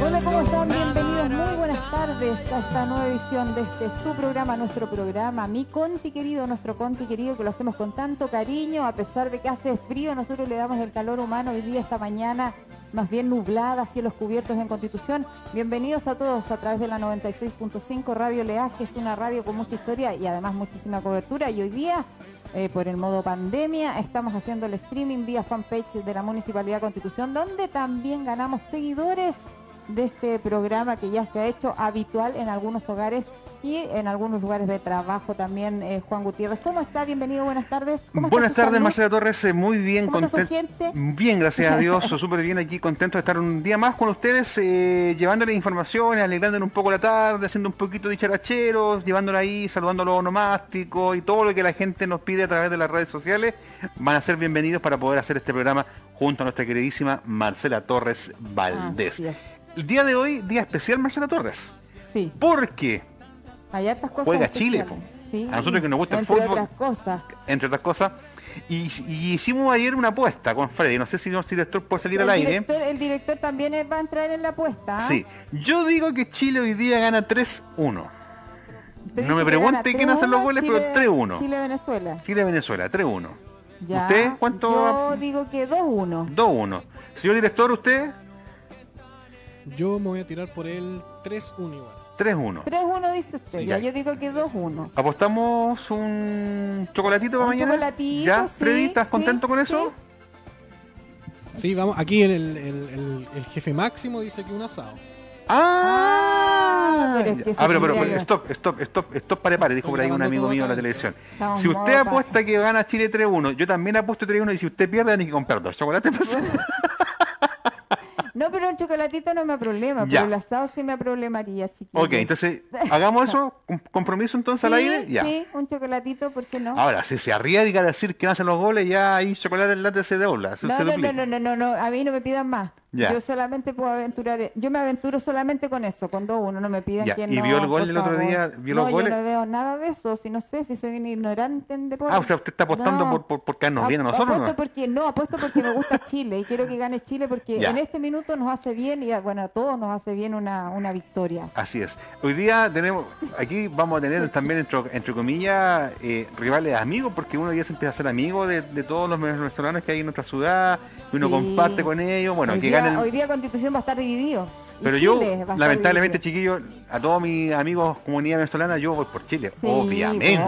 Hola, ¿cómo están? Bienvenidos, muy buenas tardes a esta nueva edición de este su programa, nuestro programa, mi Conti querido, nuestro Conti querido, que lo hacemos con tanto cariño, a pesar de que hace frío, nosotros le damos el calor humano hoy día, esta mañana, más bien nublada, cielos cubiertos en Constitución. Bienvenidos a todos a través de la 96.5 Radio Leaje, que es una radio con mucha historia y además muchísima cobertura. Y hoy día eh, por el modo pandemia. Estamos haciendo el streaming vía fanpage de la Municipalidad Constitución, donde también ganamos seguidores de este programa que ya se ha hecho habitual en algunos hogares y en algunos lugares de trabajo también, eh, Juan Gutiérrez. ¿Cómo está? Bienvenido, buenas tardes. buenas tardes, Marcela Torres, eh, muy bien, contento. Bien, gracias a Dios, súper bien aquí, contento de estar un día más con ustedes, eh, llevándoles información, alegrándoles un poco la tarde, haciendo un poquito de characheros, llevándole ahí, saludando a los onomásticos y todo lo que la gente nos pide a través de las redes sociales, van a ser bienvenidos para poder hacer este programa junto a nuestra queridísima Marcela Torres Valdés. El día de hoy, día especial Marcela Torres. Sí. Porque hay cosas juega Chile. A nosotros que nos gusta el fútbol. Entre otras cosas. Entre otras cosas. Y, hicimos ayer una apuesta con Freddy. No sé si el director puede salir al aire. el director también va a entrar en la apuesta. ¿ah? Sí. Yo digo que Chile hoy día gana 3-1. No me pregunte quién hace los goles, pero 3-1. Chile-Venezuela. Chile-Venezuela, 3-1. ¿Usted cuánto? Yo digo que 2-1. 2-1. Señor director, ¿usted? Yo me voy a tirar por el 3-1 igual. 3-1. 3-1 dice usted, ya. yo digo que 2-1. ¿Apostamos un chocolatito para mañana? chocolatito, ¿Ya? Freddy, ¿estás contento con eso? Sí. vamos. Aquí el, el, el, jefe máximo dice que un asado. ¡Ah! ah pero, ah, pero, pero, stop, stop, stop, stop, pare, pare, dijo por ahí un amigo mío en la televisión. si usted apuesta que gana Chile 3-1, yo también apuesto 3-1 y si usted pierde, tiene que comprar dos chocolates. No, pero un chocolatito no me problema, pero el asado sí me problemaría, chiquito. Ok, entonces, hagamos eso, compromiso entonces al aire, ya. Sí, un chocolatito, ¿por qué no? Ahora, si se arriesga a decir que no hacen los goles, ya ahí chocolate el late se dobla. No, no, no, no, no, no, no, a mí no me pidan más. Yo solamente puedo aventurar, yo me aventuro solamente con eso, con 2-1, no me piden ya. ¿Y vio el gol el otro día? ¿Vio no, los goles? yo no veo nada de eso, si no sé, si soy un ignorante en deporte. Ah, usted, usted está apostando por, por, por quedarnos bien a nosotros, apuesto Porque, no, apuesto porque me gusta Chile y quiero que gane Chile porque en este minuto nos hace bien y bueno, a todos nos hace bien una, una victoria. Así es. Hoy día tenemos, aquí vamos a tener también, entre, entre comillas, eh, rivales amigos, porque uno ya se empieza a ser amigo de, de todos los venezolanos que hay en nuestra ciudad, y uno comparte con ellos, bueno, hoy que Hoy día Constitución va a estar dividido. Pero yo, lamentablemente, chiquillos, a todos mis amigos comunidad venezolana, yo voy por Chile. obviamente.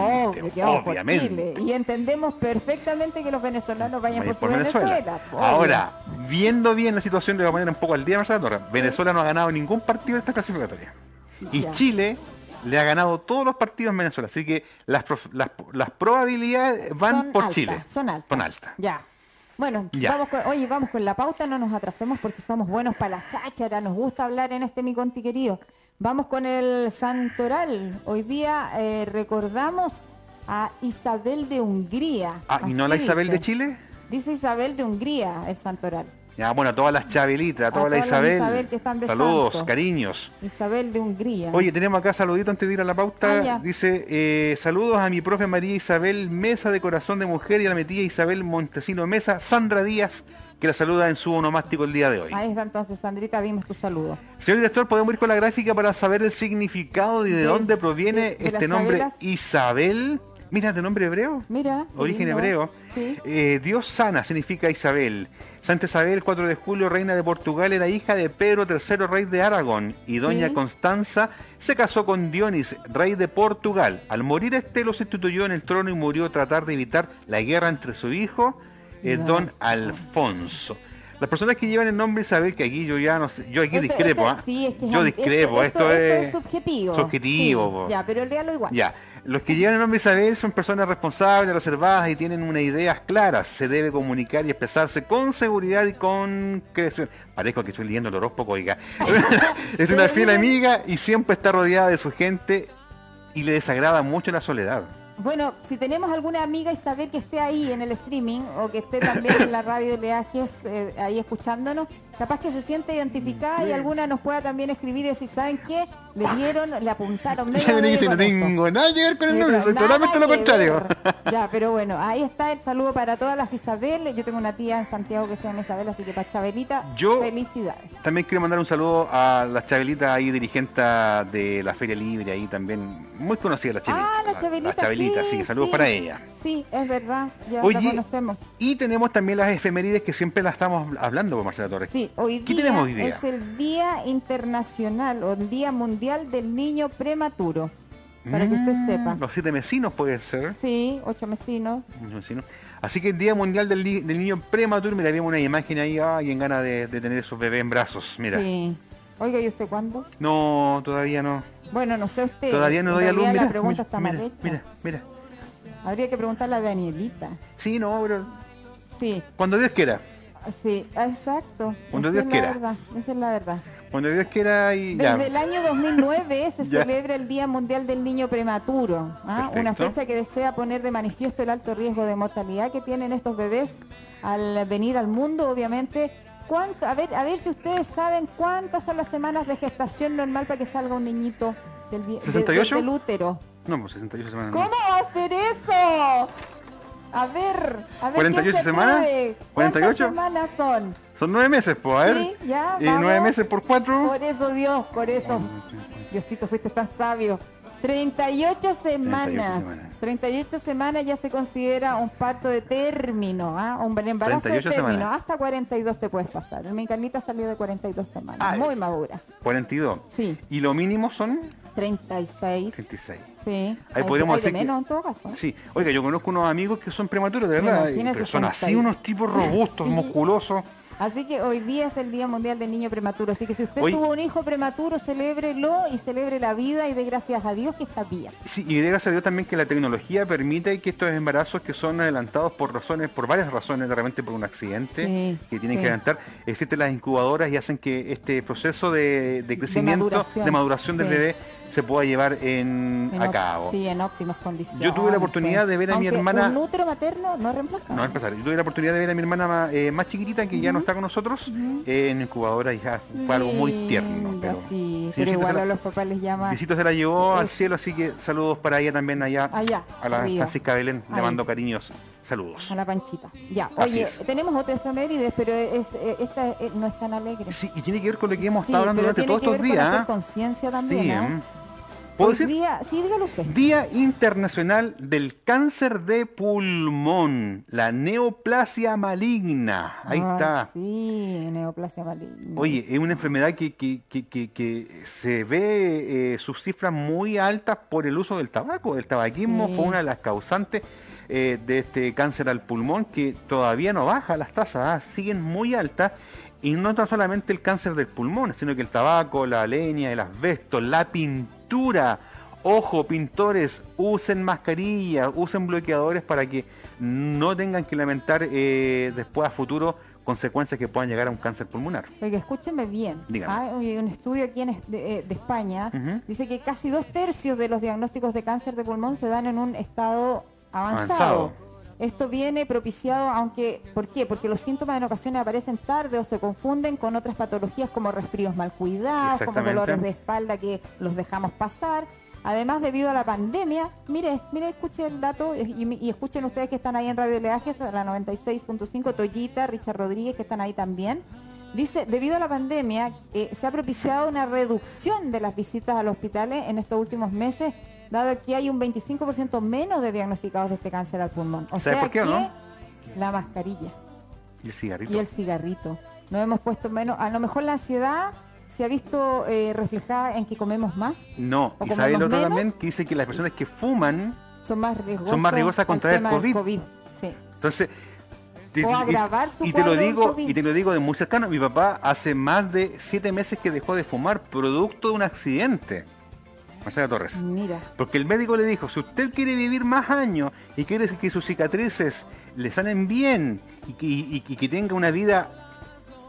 obviamente. Y entendemos perfectamente que los venezolanos vayan por, Venezuela. Ahora, viendo bien la situación, le voy a poner un poco al día, Marcelo Venezuela no ha ganado ningún partido en esta clasificatoria. Y Chile le ha ganado todos los partidos en Venezuela. Así que las, las, probabilidades van por Chile. Son altas. Son altas. Ya. Bueno, vamos con, oye, vamos con la pauta, no nos atrasemos porque somos buenos para las chácharas, nos gusta hablar en este mi conti querido. Vamos con el santoral. Hoy día eh, recordamos a Isabel de Hungría. Ah, ¿y no la Isabel de Chile? Dice Isabel de Hungría, el santoral. Ya, bueno, a todas las Chabelitas, a todas las Isabel. saludos, cariños. Isabel de Hungría. Oye, tenemos acá saludito antes de ir a la pauta. Ah, Dice, eh, saludos a mi profe María Isabel Mesa de Corazón de Mujer y a la metía Isabel Montesino Mesa, Sandra Díaz, que la saluda en su onomástico el día de hoy. Ahí está entonces, Sandrita, dime tu saludo. Señor director, podemos ir con la gráfica para saber el significado y de, dónde proviene este nombre Isabel. Mira, de nombre hebreo. Mira. Origen hebreo. Eh, Dios sana significa Isabel. Santa Isabel, 4 de julio, reina de Portugal, era hija de Pedro III, rey de Aragón, y doña Constanza se casó con Dionis, rey de Portugal. Al morir este lo sustituyó en el trono y murió a tratar de evitar la guerra entre su hijo, eh, don Alfonso. Las personas que llevan el nombre Isabel, que aquí yo ya no sé, yo aquí discrepo, ¿ah? yo discrepo, esto, es, subjetivo. Subjetivo. ya, pero léalo igual. Ya, los que llevan el nombre Isabel son personas responsables, reservadas y tienen unas ideas claras. Se debe comunicar y expresarse con seguridad y con creación. Parezco que estoy leyendo el horóscopo, oiga. es una fiel amiga y siempre está rodeada de su gente y le desagrada mucho la soledad. Bueno, si tenemos alguna amiga Isabel que esté ahí en el streaming o que esté también en la radio de Leajes eh, ahí escuchándonos, capaz que se siente identificada y alguna nos pueda también escribir y decir, ¿saben qué? Le dieron, le apuntaron medio me dice, no tengo nada que ver con el nombre, soy totalmente lo contrario. ya, pero bueno, ahí está el saludo para todas las Isabel. Yo tengo una tía en Santiago que se llama Isabel, así que para Chabelita, felicidades. También quiero mandar un saludo a la Chabelita ahí, dirigente de la Feria Libre, ahí también, muy conocida la Chabelita. Ah, la Chabelita. La, Chabelita, sí, saludos para ella. Sí, es verdad, ya la conocemos. Y tenemos también las efemérides que siempre las estamos hablando con Marcela Torres. Sí, hoy día, ¿Qué tenemos hoy día? es el Día Internacional o el Día Mundial del Niño Prematuro. Para que usted mm, sepa. Los siete mesinos puede ser. Sí, ocho mesinos. Así que el Día Mundial del, Niño Prematuro, mira, vimos una imagen ahí, alguien gana de, de, tener esos bebés en brazos, mira. Sí. Oiga, ¿y usted cuándo? No, todavía no. Bueno, no sé usted. Todavía no doy a luz, mira, la pregunta está mira, mira, mira. Habría que preguntarle a Danielita. Sí, no, pero... Sí. Cuando Dios quiera. Sí, exacto. Cuando Dios quiera. esa es la verdad. Cuando Dios quiera y Desde el año 2009 se celebra el Día Mundial del Niño Prematuro, ¿ah? una fecha que desea poner de manifiesto el alto riesgo de mortalidad que tienen estos bebés al venir al mundo, obviamente. ¿Cuánto? A ver, a ver si ustedes saben cuántas son las semanas de gestación normal para que salga un niñito del, ¿68? útero. No, pues 68 semanas. ¿Cómo va a hacer eso? A ver, a ver. ¿48 semanas? ¿48 semanas son? Son nueve meses, pues, a ver. Sí, ya. ¿Y nueve meses por cuatro? Por eso, Dios, por eso. Diosito, fuiste tan sabio. 38 semanas. 38 semanas. ya se considera un parto de término, ¿ah? un embarazo de término. Hasta 42 te puedes pasar. Mi Carlita salió de 42 semanas, ah, muy madura. 42. Sí. ¿Y lo mínimo son? 36. 36. Sí. Ahí podríamos decir. menos en todo caso. Sí. Oiga, yo conozco unos amigos que son prematuros, de verdad. Pero son así unos tipos robustos, musculosos. Así que hoy día es el Día Mundial del Niño Prematuro. Así que si usted tuvo un hijo prematuro, celébrelo y celebre la vida y dé gracias a Dios que está bien. Sí, y dé gracias a Dios también que la tecnología permite que estos embarazos que son adelantados por razones, por varias razones, de repente por un accidente que tienen que adelantar, existen las incubadoras y hacen que este proceso de, crecimiento, de maduración, del bebé se pueda llevar en, a cabo. Sí, en óptimas condiciones. Yo tuve la oportunidad de ver a mi hermana. Un útero materno no reemplaza. No reemplazar. Yo tuve la oportunidad de ver a mi hermana eh, más chiquitita, que ya no está con nosotros, en incubadora y ya fue algo muy tierno. Pero, sí, pero igual a los papás les llama. Visito se la llevó al cielo, así que saludos para ella también allá. Allá. A la Francisca Belén, le mando cariños. Saludos. A la panchita. Ya, oye, tenemos otra efemérides, pero es, eh, esta eh, no es tan alegre. Sí, y tiene que ver con lo que hemos estado hablando durante todos estos días. conciencia también. Sí, ¿eh? Día, Día Internacional del Cáncer de Pulmón, la neoplasia maligna. Ahí está. Sí, neoplasia maligna. Oye, es una enfermedad que, que, que, que se ve eh, sus cifras muy altas por el uso del tabaco. El tabaquismo fue una de las causantes eh, de este cáncer al pulmón que todavía no baja las tasas, ¿ah? siguen muy altas. Y no tan solamente el cáncer del pulmón, sino que el tabaco, la leña, el asbesto, la pintura Ojo, pintores, usen mascarillas, usen bloqueadores para que no tengan que lamentar eh, después a futuro consecuencias que puedan llegar a un cáncer pulmonar. Oiga, escúchenme bien. Hay un estudio aquí en, de, eh, España dice que casi dos tercios de los diagnósticos de cáncer de pulmón se dan en un estado avanzado. Esto viene propiciado, aunque, ¿por qué? Porque los síntomas en ocasiones aparecen tarde o se confunden con otras patologías como resfríos mal cuidados, como dolores de espalda que los dejamos pasar. Además, debido a la pandemia, mire, mire, escuche el dato y, escuchen ustedes que están ahí en Radio Leajes, la 96.5, Toyita, Richard Rodríguez, que están ahí también. Dice, debido a la pandemia, eh, se ha propiciado una reducción de las visitas a los hospitales en estos últimos meses dado que hay un 25% menos de diagnosticados de este cáncer al pulmón. O sea por qué, que no? la mascarilla. Y el cigarrito. Y el cigarrito. Nos hemos puesto menos. A lo mejor la ansiedad se ha visto eh, reflejada en que comemos más. No, y sabe el otro también que dice que las personas que fuman son más riesgosas, son más riesgosas contra el COVID. COVID. Sí. Entonces, o agravar su y te lo digo y te lo digo de muy cercano mi papá hace más de siete meses que dejó de fumar producto de un accidente Marcela Torres. Mira. Porque el médico le dijo, si usted quiere vivir más años y quiere que sus cicatrices le salen bien y que, tenga una vida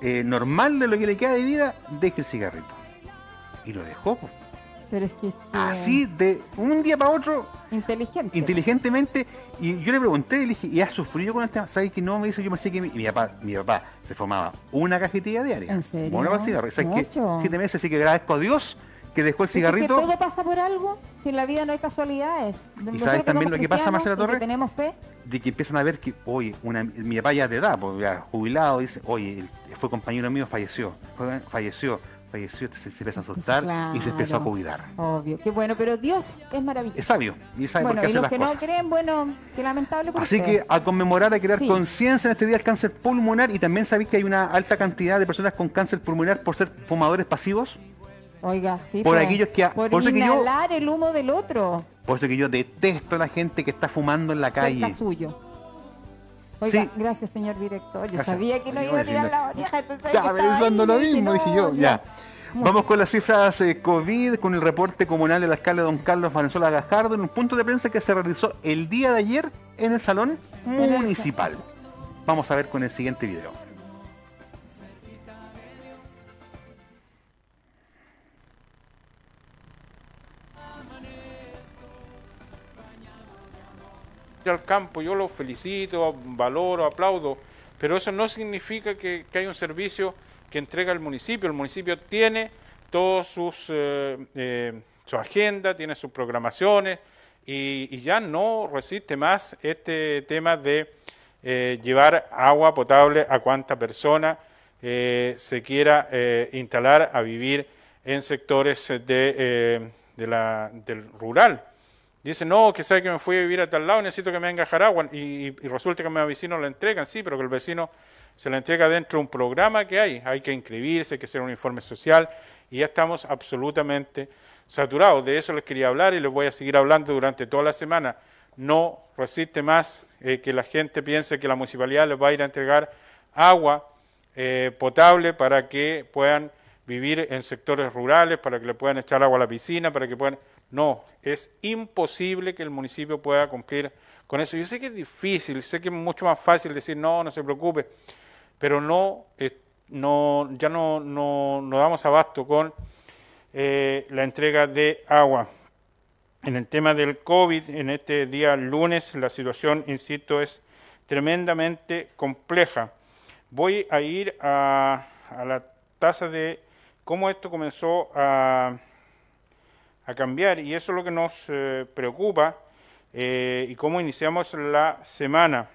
eh, normal de lo que le queda de vida, deje el cigarrito. Y lo dejó. Pero es que, Así, de un día para otro. Inteligente. Inteligentemente. Y yo le pregunté, le dije, ¿y has sufrido con el tema? ¿Sabes que no? Me dice, yo me sé que mi, mi, papá, mi papá se formaba una cajetilla diaria. ¿En serio? Bueno, ¿Sabes que Siete meses, así que agradezco a Dios que dejó el cigarrito. que todo pasa por algo, si en la vida no hay casualidades. ¿Y sabes también lo que pasa, Marcela Torres? tenemos fe. De que empiezan a ver que, oye, una, mi papá ya de edad, pues, ya jubilado, dice, oye, fue compañero mío, falleció, falleció, falleció, se, se empieza a asustar y se empezó a cuidar. Obvio, qué bueno, pero Dios es maravilloso. Es sabio, y sabe por qué y los que no creen, bueno, qué lamentable Así que a conmemorar, a crear conciencia en este día del cáncer pulmonar y también sabéis que hay una alta cantidad de personas con cáncer pulmonar por ser fumadores pasivos. Oiga, sí. Por pues, aquellos que. Por, por inhalar el humo del otro. Por eso que yo detesto a la gente que está fumando en la calle. suyo. Oiga, gracias, señor director. Yo sabía que no iba a tirar la oreja. Estaba pensando lo mismo, dije yo. Ya. Vamos con las cifras eh, COVID, con el reporte comunal del alcalde don Carlos Valenzuela Gajardo, en un punto de prensa que se realizó el día de ayer en el Salón Municipal. Vamos a ver con el siguiente video. Al campo, yo lo felicito, valoro, aplaudo, pero eso no significa que, que hay un servicio que entrega el municipio. El municipio tiene todos sus eh, eh, su agenda, tiene sus programaciones y, ya no resiste más este tema de eh, llevar agua potable a cuanta persona se quiera instalar a vivir en sectores de, del rural. Dice, no, que sabe que me fui a vivir a tal lado, necesito que me venga a agua. Y, resulta que a mi vecino lo entregan, sí, pero que el vecino se le entrega dentro de un programa que hay. Hay que inscribirse, hay que hacer un informe social y ya estamos absolutamente saturados. De eso les quería hablar y les voy a seguir hablando durante toda la semana. No resiste más eh, que la gente piense que la municipalidad les va a ir a entregar agua eh, potable para que puedan vivir en sectores rurales, para que le puedan echar agua a la piscina, para que puedan... No, es imposible que el municipio pueda cumplir con eso. Yo sé que es difícil, sé que es mucho más fácil decir no, no se preocupe, pero no, eh, no ya no, no, no, damos abasto con eh, la entrega de agua. En el tema del COVID, en este día lunes, la situación, insisto, es tremendamente compleja. Voy a ir a, a la tasa de cómo esto comenzó a a cambiar y eso es lo que nos eh, preocupa eh, y cómo iniciamos la semana.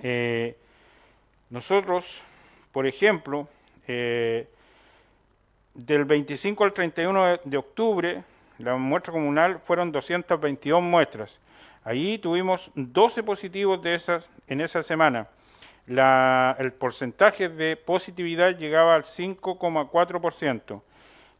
Eh, nosotros, por ejemplo, del 25 al 31 de octubre, la muestra comunal fueron 222 muestras. Allí tuvimos 12 positivos de esas en esa semana. el porcentaje de positividad llegaba al 5,4%.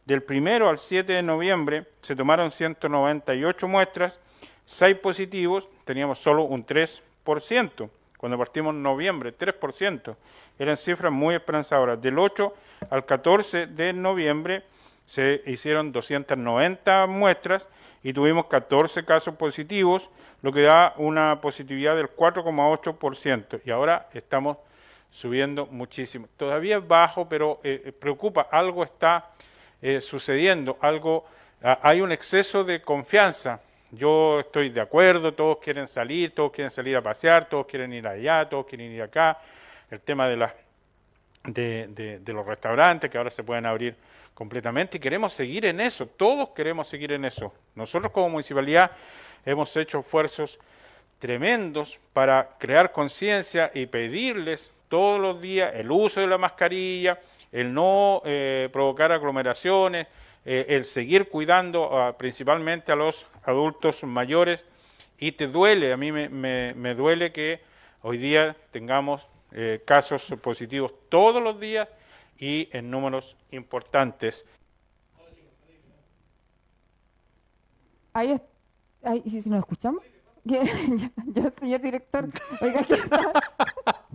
Del primero al 7 de noviembre se tomaron 198 muestras, 6 positivos, teníamos solo un 3%. Cuando partimos en noviembre, 3%. Eran cifras muy esperanzadoras. Del 8 al 14 de noviembre se hicieron 290 muestras y tuvimos 14 casos positivos, lo que da una positividad del 4,8%. Y ahora estamos subiendo muchísimo. Todavía es bajo, pero eh, preocupa, algo está eh, sucediendo, algo, ah, hay un exceso de confianza. Yo estoy de acuerdo, todos quieren salir, todos quieren salir a pasear, todos quieren ir allá, todos quieren ir acá. El tema de, la, de, de, los restaurantes que ahora se pueden abrir completamente y queremos seguir en eso, todos queremos seguir en eso. Nosotros como municipalidad hemos hecho esfuerzos tremendos para crear conciencia y pedirles todos los días el uso de la mascarilla, el no eh, provocar aglomeraciones, eh, el seguir cuidando principalmente a los adultos mayores. Y te duele, a mí me, duele que hoy día tengamos eh, casos positivos todos los días y en números importantes. Ahí, ahí si, nos escuchamos. señor director.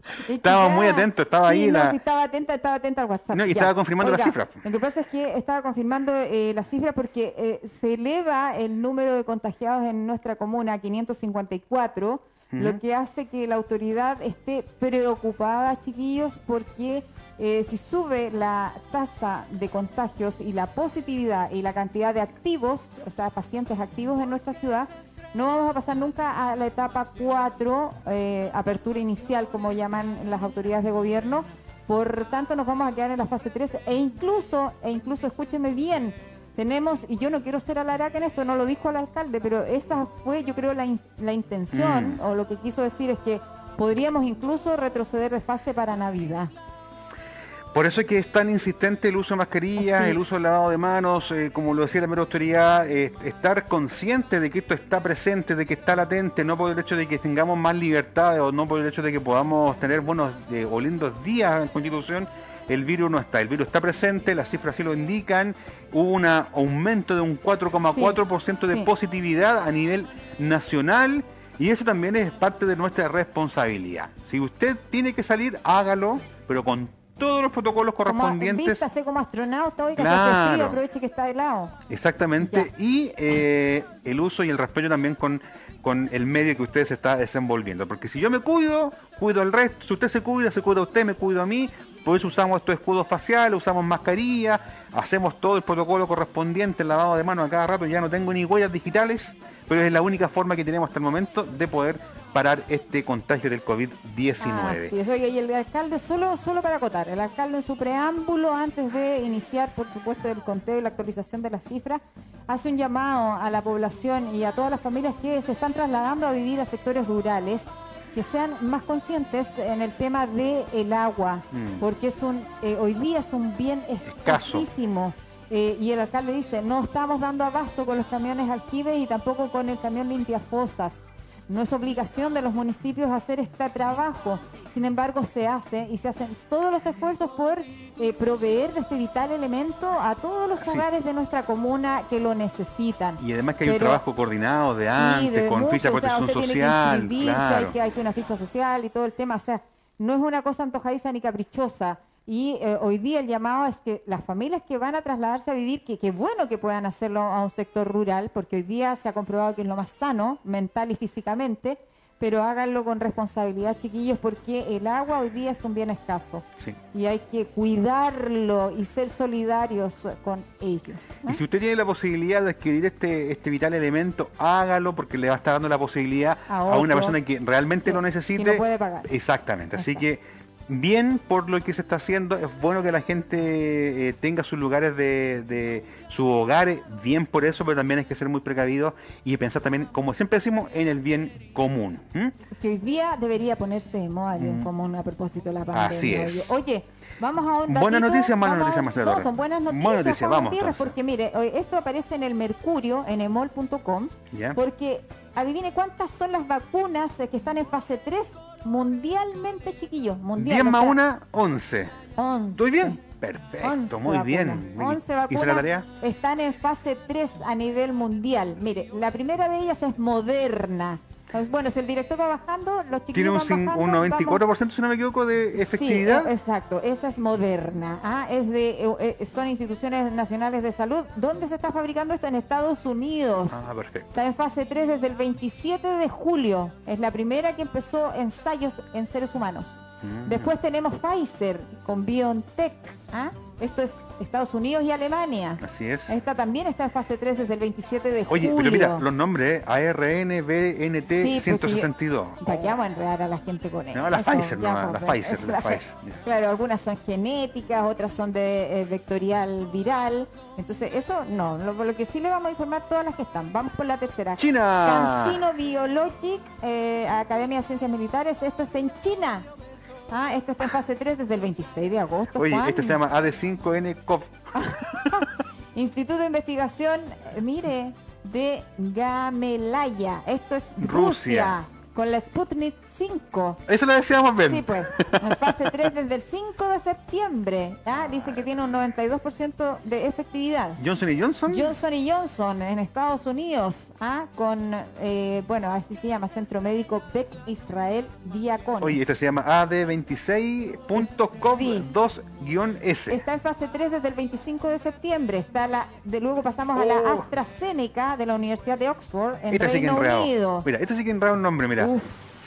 estaba muy atento, estaba ahí. la... estaba atenta, estaba atenta al WhatsApp. No, y estaba confirmando las cifras. Lo que pasa es que estaba confirmando eh, las cifras porque eh, se eleva el número de contagiados en nuestra comuna a 554, lo que hace que la autoridad esté preocupada, chiquillos, porque eh, si sube la tasa de contagios y la positividad y la cantidad de activos, o sea, pacientes activos en nuestra ciudad, no vamos a pasar nunca a la etapa 4, eh, apertura inicial, como llaman las autoridades de gobierno. Por tanto, nos vamos a quedar en la fase 3 e incluso, e incluso, escúcheme bien, tenemos, y yo no quiero ser alaraca en esto, no lo dijo el alcalde, pero esa fue, yo creo, la, la intención, mm. o lo que quiso decir es que podríamos incluso retroceder de fase para Navidad. Por eso es que es tan insistente el uso de mascarillas, el uso del lavado de manos, eh, como lo decía la mera autoridad, eh, estar consciente de que esto está presente, de que está latente, no por el hecho de que tengamos más libertad o no por el hecho de que podamos tener buenos eh, o lindos días en Constitución, el virus no está. El virus está presente, las cifras sí lo indican. Hubo un aumento de un 4,4% de positividad a nivel nacional y eso también es parte de nuestra responsabilidad. Si usted tiene que salir, hágalo, pero con todos los protocolos correspondientes. Como, como astronauta, hoy claro. frío, aproveche que está helado. Exactamente, y eh, el uso y el respeto también con, con el medio que usted se está desenvolviendo. Porque si yo me cuido, cuido al resto. Si usted se cuida, se cuida a usted, me cuido a mí. Por eso usamos estos escudos faciales, usamos mascarilla, hacemos todo el protocolo correspondiente, el lavado de manos a cada rato. Ya no tengo ni huellas digitales, pero es la única forma que tenemos hasta el momento de poder parar este contagio del COVID-19. Ah, sí, eso, y el alcalde, solo, solo para acotar, el alcalde en su preámbulo, antes de iniciar, por supuesto, el conteo y la actualización de las cifras, hace un llamado a la población y a todas las familias que se están trasladando a vivir a sectores rurales que sean más conscientes en el tema del el agua, mm. porque es un eh, hoy día es un bien escasísimo. Eh, y el alcalde dice, no estamos dando abasto con los camiones aljibes y tampoco con el camión limpiafosas. No es obligación de los municipios hacer este trabajo, sin embargo se hace y se hacen todos los esfuerzos por eh, proveer de este vital elemento a todos los hogares de nuestra comuna que lo necesitan. Y además que hay un trabajo coordinado de antes, con ficha de protección social. hay, que, hay que una ficha social y todo el tema, o sea, no es una cosa antojadiza ni caprichosa. Y eh, hoy día el llamado es que las familias que van a trasladarse a vivir, que qué bueno que puedan hacerlo a un sector rural, porque hoy día se ha comprobado que es lo más sano, mental y físicamente, pero háganlo con responsabilidad, chiquillos, porque el agua hoy día es un bien escaso. Y hay que cuidarlo y ser solidarios con ello. Y si usted tiene la posibilidad de adquirir este, este vital elemento, hágalo porque le va a estar dando la posibilidad a, una persona que realmente lo necesite. Y puede pagar. Exactamente. Así que bien por lo que se está haciendo, es bueno que la gente eh, tenga sus lugares de, de su hogar, bien por eso, pero también hay que ser muy precavidos y pensar también, como siempre decimos, en el bien común. Que hoy día debería ponerse de moda el bien mm. común a propósito de la pandemia. Así es. Oye, vamos a un Buenas noticias, malas noticias, Marcelo. No, son buenas noticias, buenas noticias vamos, porque mire, esto aparece en el Mercurio, en emol.com, porque adivine cuántas son las vacunas que están en fase 3 mundialmente, chiquillos. Mundial, 10 más 1, 11. 11. ¿Estoy bien? Perfecto, muy bien. 11 vacunas la tarea? están en fase 3 a nivel mundial. Mire, la primera de ellas es Moderna. Bueno, si el director va bajando, los chiquillos Tiene un, un 94%, si no me equivoco, de efectividad. Sí, exacto. Esa es moderna. ¿ah? Es de, eh, eh, son instituciones nacionales de salud. ¿Dónde se está fabricando esto? En Estados Unidos. Ah, perfecto. Está en fase 3 desde el 27 de julio. Es la primera que empezó ensayos en seres humanos. Mm. Después tenemos Pfizer con BioNTech. ¿ah? Esto es Estados Unidos y Alemania. Así es. Esta también está en fase 3 desde el 27 de julio. Oye, pero mira, los nombres. ARN, BNT, 162. ¿Para qué vamos a enredar a la gente con eso? No, la Pfizer, no, la Pfizer, la, Pfizer. Claro, algunas son genéticas, otras son de eh, vectorial viral. Entonces, eso no. Lo, lo, que sí le vamos a informar todas las que están. Vamos por la tercera. China. Cancino Biologic, eh, Academia de Ciencias Militares. Esto es en China. Ah, esta está en fase 3 desde el 26 de agosto. Oye, este se llama AD5N Instituto de Investigación, mire, de Gamelaya. Esto es Rusia con la Sputnik 5. Eso lo decíamos bien. Sí, pues. En fase 3 desde el 5 de septiembre. ¿ya? Dice que tiene un 92% de efectividad. ¿Johnson y Johnson? Johnson y Johnson en Estados Unidos. ¿ah? Con, eh, bueno, así se llama, Centro Médico Beck Israel Diaconis. Oye, este se llama AD26.cov2-S. Está en fase 3 desde el 25 de septiembre. Está la, de luego pasamos a la oh. AstraZeneca de la Universidad de Oxford en Reino Unido. Mira, este sí que enreda un nombre, mira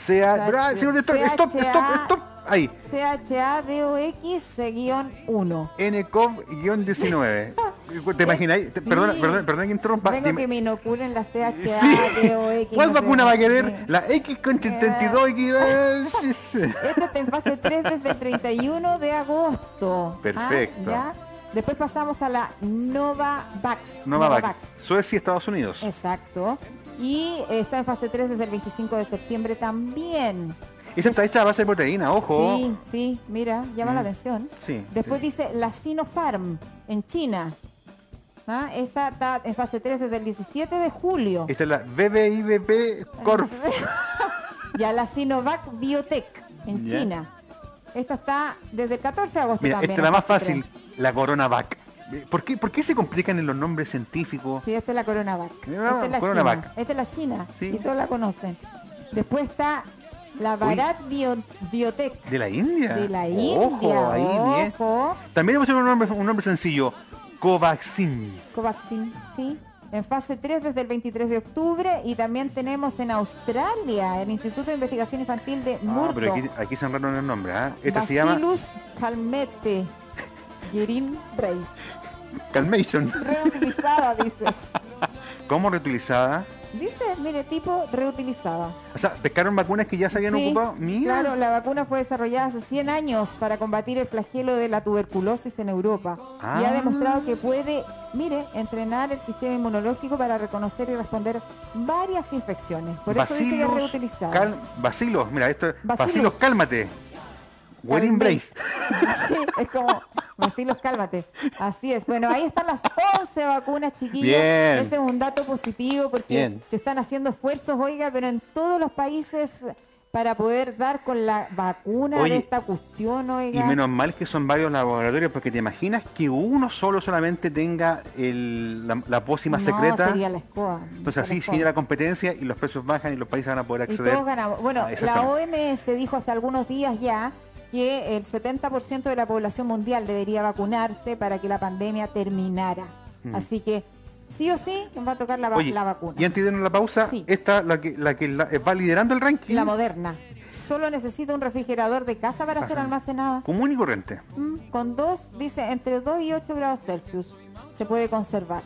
sea. señor director, stop, stop, stop. Ahí. CHADOX-1. NCOV-19. ¿Te imaginas? Perdona, perdona, perdona que interrumpa. Vengo que me inoculen la CHADOX. ¿Cuál vacuna va a querer? La X con 72 Esta está en fase 3 desde el 31 de agosto. ¿ah? Perfecto. ¿Ya? Después pasamos a la Novavax. Novavax. Novavax. Suecia y Estados Unidos. Exacto. Y está en fase 3 desde el 25 de septiembre también. Esa está hecha a base de proteína, ojo. Sí, sí, mira, llama la mm. atención. Sí. Después dice la Sinopharm en China. ¿Ah? Esa está en fase 3 desde el 17 de julio. Esta es la BBIBP Corf. ya la Sinovac Biotech en China. Esta está desde el 14 de agosto también. Esta es la más fácil, la CoronaVac. ¿Por qué, ¿Por qué se complican en los nombres científicos? Sí, esta es la CoronaVac. esta es la China. Esta es la China. Y todos la conocen. Después está la Bharat Biotech. ¿De la India? De la India. ahí ojo. También hemos un nombre, un nombre sencillo. Covaxin. Covaxin, sí. En fase 3 desde el 23 de octubre y también tenemos en Australia el Instituto de Investigación Infantil de Murdoch. Ah, pero aquí, aquí se enredaron el nombre. ¿eh? Esta se llama... Calmete. Gerin Brace. Calmation. Reutilizada, dice. ¿Cómo reutilizada? Dice, mire, tipo reutilizada. O sea, pescaron vacunas que ya se habían ocupado. Mira. Claro, la vacuna fue desarrollada hace 100 años para combatir el flagelo de la tuberculosis en Europa. Y ha ah. demostrado que puede, mire, entrenar el sistema inmunológico para reconocer y responder varias infecciones. Por eso dice que es reutilizada. vacilos, mira, esto vacilos, cálmate. Wedding Brace. Sí, es como, vacilos, cálmate. Así es. Bueno, ahí están las 11 vacunas, chiquillos. Ese es un dato positivo porque se están haciendo esfuerzos, oiga, pero en todos los países para poder dar con la vacuna de esta cuestión, oiga. Y menos mal que son varios laboratorios, porque te imaginas que uno solo solamente tenga la, pócima secreta. Sería la escoba. Entonces así sigue la competencia y los precios bajan y los países van a poder acceder. Y todos ganamos. Bueno, la OMS dijo hace algunos días ya que el 70% de la población mundial debería vacunarse para que la pandemia terminara. Mm. Así que sí o sí va a tocar la, la vacuna. Y antes de irnos la pausa, esta la que, la que eh, va liderando el ranking. La moderna. Solo necesita un refrigerador de casa para ser almacenada. Común y corriente. Mm, con dos, dice, entre 2 y 8 grados Celsius se puede conservar.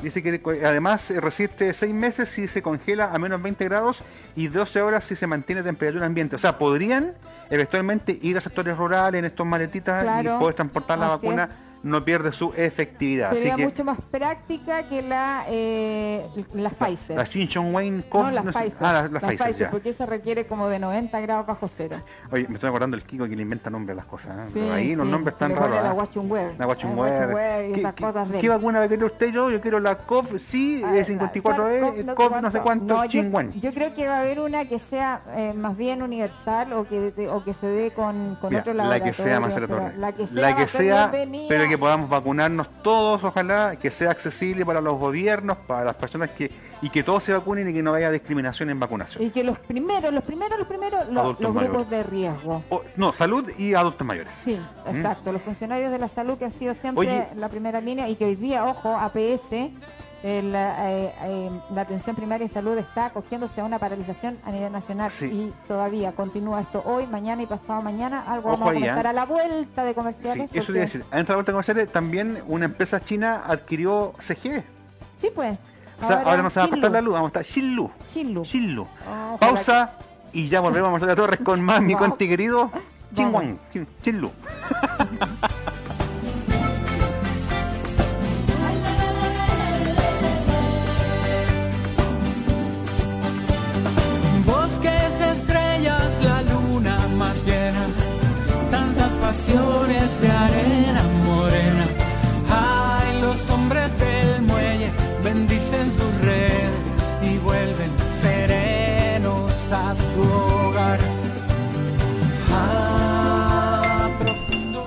Dice que además eh, resiste 6 meses si se congela a menos 20 grados y 12 horas si se mantiene temperatura ambiente. O sea, podrían eventualmente ir a sectores rurales en estos maletitas y poder transportar la vacuna no pierde su efectividad. Sería mucho más práctica que la, eh, la Pfizer. La Shinchon Wayne No, la Pfizer. Ah, la, Pfizer, porque esa requiere como de 90 grados bajo cero. Oye, me estoy acordando del Kiko que le inventa nombres a las cosas. ¿eh? Pero ahí los nombres están raros. La ¿eh? Watchungware. La Watchungware. y esas cosas de ¿Qué vacuna va a querer usted? Yo, yo quiero la COV, sí, 54E, COV no sé cuánto, no, yo, yo, creo que va a haber una que sea eh, más bien universal o que, o que se dé con, con otro laboratorio. La que sea más La que sea, la que sea pero que podamos vacunar todos, ojalá, que sea accesible para los gobiernos, para las personas que y que todos se vacunen y que no haya discriminación en vacunación. Y que los primeros, los primeros, los primeros, los, grupos de riesgo. no, salud y adultos mayores. Sí, ¿Mm? exacto. Los funcionarios de la salud que han sido siempre la primera línea y que hoy día, ojo, APS el, eh, eh, la atención primaria y salud está acogiéndose a una paralización a nivel nacional y todavía continúa esto hoy, mañana y pasado mañana. Algo vamos a comentar ¿eh? a la vuelta de comerciales. Sí, eso debe decir. De la vuelta de comerciales, también una empresa china adquirió CG. Sí, pues. O sea, ahora, nos va a cortar la luz, vamos a estar Xinlu. Xinlu. Xinlu. Oh, Pausa y ya volvemos a Marcela Torres con más mi conti querido Chinguan. De arena morena. Ay, los hombres del muelle bendicen su red y vuelven serenos a su hogar. Ah, profundo.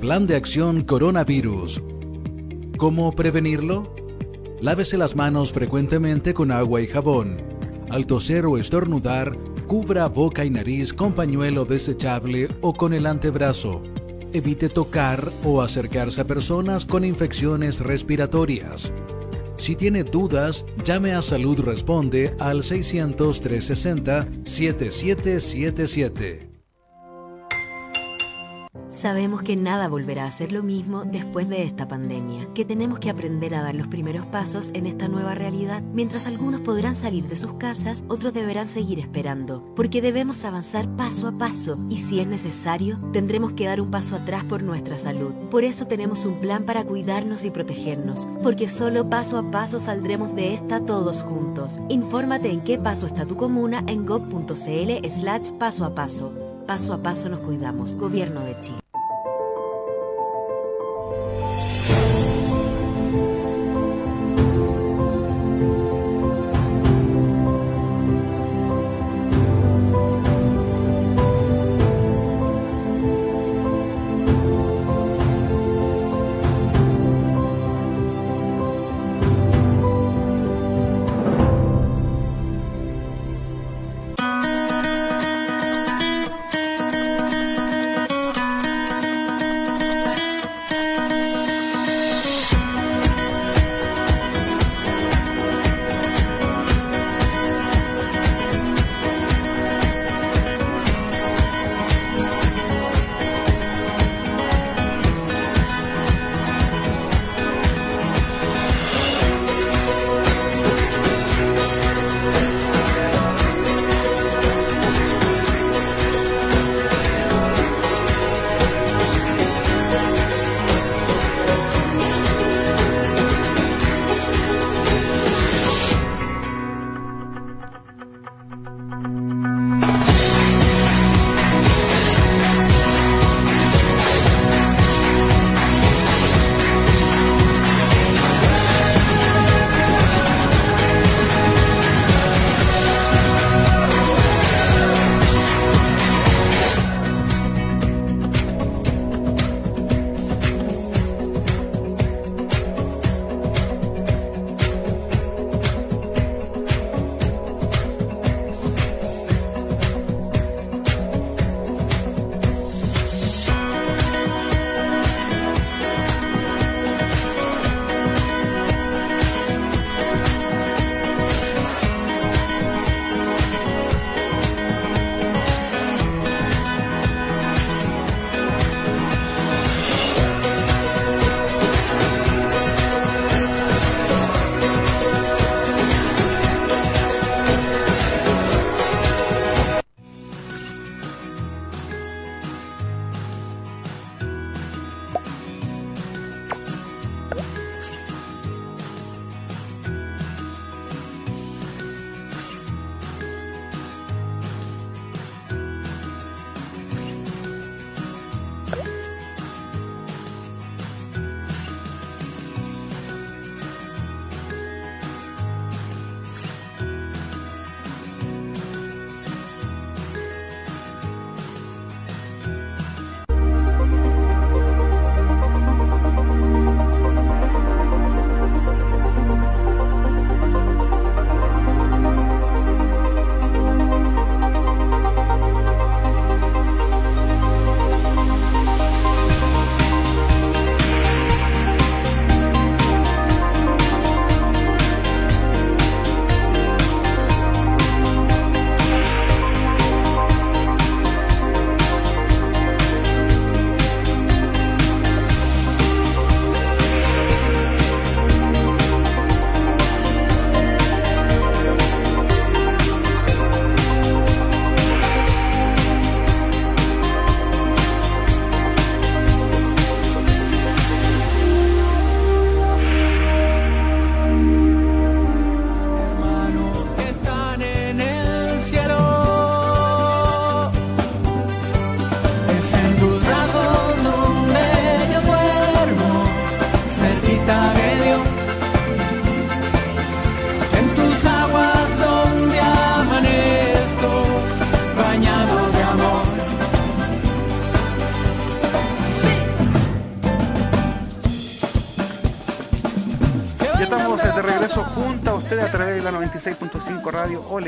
Plan de acción coronavirus. ¿Cómo prevenirlo? Lávese las manos frecuentemente con agua y jabón. Al toser o estornudar, Cubra boca y nariz con pañuelo desechable o con el antebrazo. Evite tocar o acercarse a personas con infecciones respiratorias. Si tiene dudas, llame a Salud Responde al 600 360 7777. Sabemos que nada volverá a ser lo mismo después de esta pandemia, que tenemos que aprender a dar los primeros pasos en esta nueva realidad. Mientras algunos podrán salir de sus casas, otros deberán seguir esperando, porque debemos avanzar paso a paso y si es necesario, tendremos que dar un paso atrás por nuestra salud. Por eso tenemos un plan para cuidarnos y protegernos, porque solo paso a paso saldremos de esta todos juntos. Infórmate en qué paso está tu comuna en gov.cl slash paso a paso. Paso a paso nos cuidamos. Gobierno de Chile.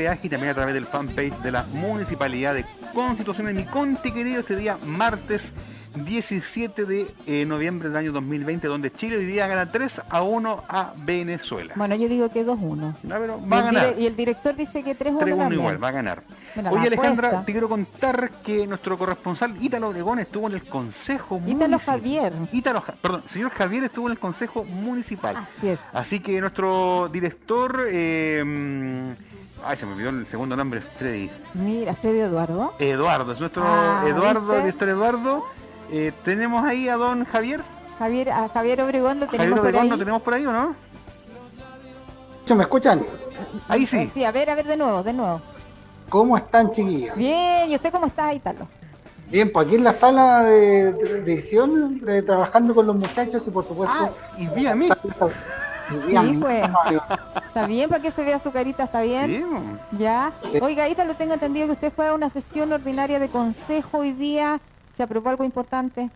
Oleaje y también a través del fanpage de la Municipalidad de Constitución en mi Conti querido este día martes 17 de eh, noviembre del año 2020, donde Chile hoy día gana 3 a 1 a Venezuela. Bueno, yo digo que 2-1. va a ganar. Y el director dice que 3-1 3-1 igual, va a ganar. Oye, Alejandra, te quiero contar que nuestro corresponsal Ítalo Obregón estuvo en el Consejo Municipal. Ítalo Javier. Ítalo, perdón, señor Javier estuvo en el Consejo Municipal. Así es. Así que nuestro director... Eh, Ay, se me olvidó el segundo nombre, Freddy. Mira, Freddy Eduardo. Eduardo, es nuestro ah, Eduardo, director Eduardo. Eh, tenemos ahí a don Javier. Javier, a Javier Obregón lo tenemos Javier Obregón por ahí. lo tenemos por ahí o no? ¿Me escuchan? Ahí sí. Sí, a ver, a ver de nuevo, de nuevo. ¿Cómo están, chiquillos? Bien, ¿y usted cómo está, Ítalo? Bien, pues aquí en la sala de, edición, trabajando con los muchachos y por supuesto... Ah, y vía mí. Sí, pues. Está bien para que se vea su carita, ¿está bien? Sí. Ya. Oiga, Ítalo, tengo entendido que usted fue a una sesión ordinaria de consejo hoy día. ¿Se aprobó algo importante?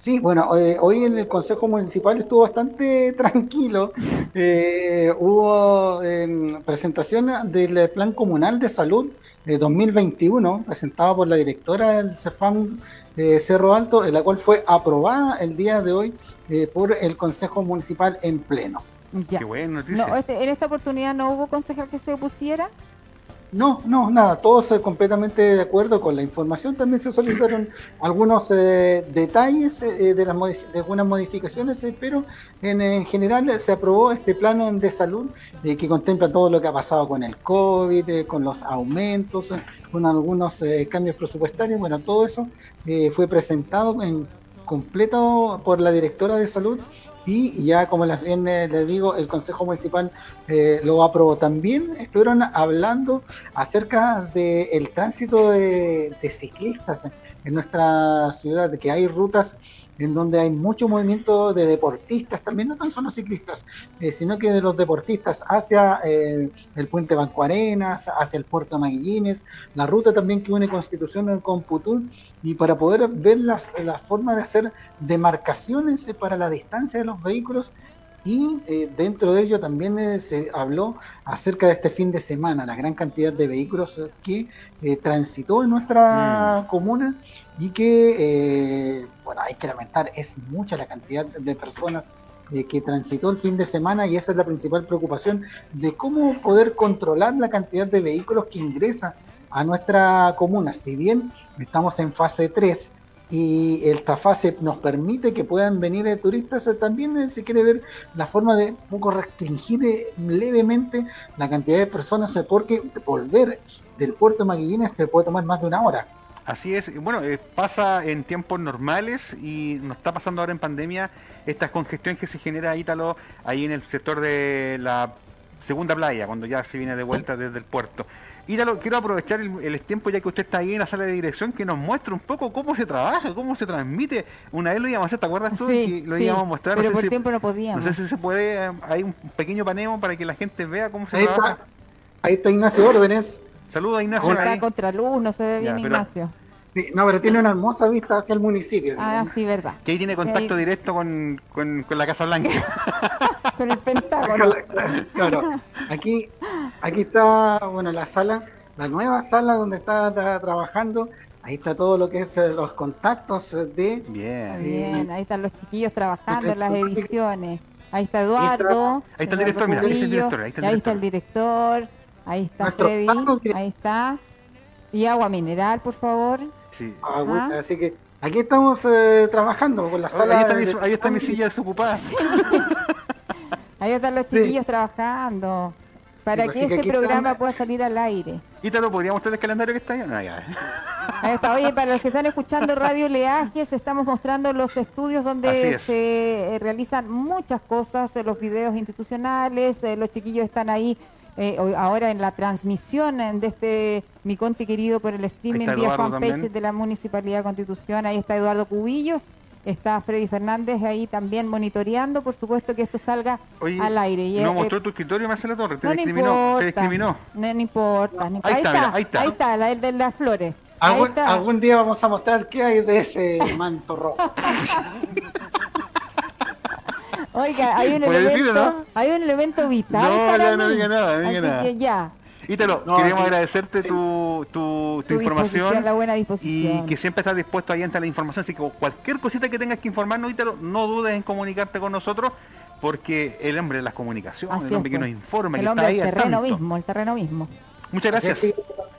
Sí, bueno, eh, hoy en el Consejo Municipal estuvo bastante tranquilo. Eh, hubo em, presentación del Plan Comunal de Salud de 2021, presentado por la directora del CEFAM eh, Cerro Alto, en la cual fue aprobada el día de hoy por el Consejo Municipal en pleno. Ya. Qué bueno, no, este, en esta oportunidad no hubo concejal que se opusiera. No, no, nada, todos eh, completamente de acuerdo con la información. También se solicitaron algunos eh, detalles eh, de, las de algunas modificaciones, pero en, general se aprobó este plan de salud que contempla todo lo que ha pasado con el COVID, con los aumentos, con algunos cambios presupuestarios. Bueno, todo eso fue presentado en completo por la directora de salud y ya como les bien les digo, el Consejo Municipal eh, lo aprobó. También estuvieron hablando acerca del tránsito de, de, ciclistas en nuestra ciudad, de que hay rutas en donde hay mucho movimiento de deportistas, también no tan solo ciclistas, eh, sino que de los deportistas hacia eh, el puente Banco Arenas, hacia el puerto Maguillines, la ruta también que une Constitución con Putul, y para poder ver las, la forma de hacer demarcaciones para la distancia de los vehículos y eh, dentro de ello también eh, se habló acerca de este fin de semana, la gran cantidad de vehículos que eh, transitó en nuestra mm. comuna y que, bueno, hay que lamentar, es mucha la cantidad de personas que transitó el fin de semana y esa es la principal preocupación de cómo poder controlar la cantidad de vehículos que ingresan a nuestra comuna. Si bien estamos en fase 3, y esta fase nos permite que puedan venir eh, turistas, eh, también eh, se quiere ver la forma de un poco restringir levemente la cantidad de personas, porque volver del puerto de Maguillines te puede tomar más de una hora. Así es, bueno, pasa en tiempos normales y nos está pasando ahora en pandemia esta congestión que se genera Ítalo ahí en el sector de la segunda playa, cuando ya se viene de vuelta desde el puerto. Ítalo, quiero aprovechar el, tiempo ya que usted está ahí en la sala de dirección que nos muestre un poco cómo se trabaja, cómo se transmite. Una vez lo íbamos a hacer, ¿te acuerdas tú? Sí, lo íbamos a mostrar. Pero por tiempo no podíamos. No sé si se puede, hay un pequeño paneo para que la gente vea cómo se trabaja. ahí está Ignacio Órdenes. Saludos a Ignacio. Está contra luz, no se ve bien Ignacio. Sí, no, pero tiene una hermosa vista hacia el municipio. Ah, sí, verdad. Que ahí tiene contacto directo con, con, la Casa Blanca. con el Pentágono. claro, aquí, aquí está, bueno, la sala la nueva sala donde está, trabajando. Ahí está todo lo que es eh, los contactos de... Bien. Bien, ahí están los chiquillos trabajando en las ediciones. Ahí está Eduardo. Ahí está, el director, mira, ahí está el director. Ahí está el director. Ahí está, Freddy. Ahí está. Y agua mineral, por favor. Sí. Ah, así que aquí estamos eh, trabajando con la sala. Ahí está, mi, silla desocupada. ahí están los chiquillos trabajando. Para pues, que este programa pueda salir al aire. ¿Y te lo podríamos mostrar el calendario que está ahí? ahí está. Oye, para los que están escuchando Radio Leajes, estamos mostrando los estudios donde se eh, realizan muchas cosas, eh, los videos institucionales, eh, los chiquillos están ahí ahora en la transmisión de este Mi Conti querido por el streaming vía fanpage de la Municipalidad de Constitución. Ahí está Eduardo Cubillos Está Freddy Fernández ahí también monitoreando, por supuesto, que esto salga al aire. no mostró tu escritorio, Marcela Torres, te no discriminó. Te discriminó. No, no importa. ahí, está, ahí, está, ahí está. la de las flores. Algún, día vamos a mostrar qué hay de ese manto rojo. Oiga, hay un elemento, ¿no? hay un elemento vital. No, no, no diga nada, no diga nada. ya. Ítalo, queríamos agradecerte tu, tu, información. La buena disposición. Y que siempre estás dispuesto ahí ante la información. Así que cualquier cosita que tengas que informarnos, Ítalo, no dudes en comunicarte con nosotros porque el hombre de las comunicaciones, el hombre que nos informa, el que hombre está ahí. El terreno mismo, el terreno mismo. Muchas gracias.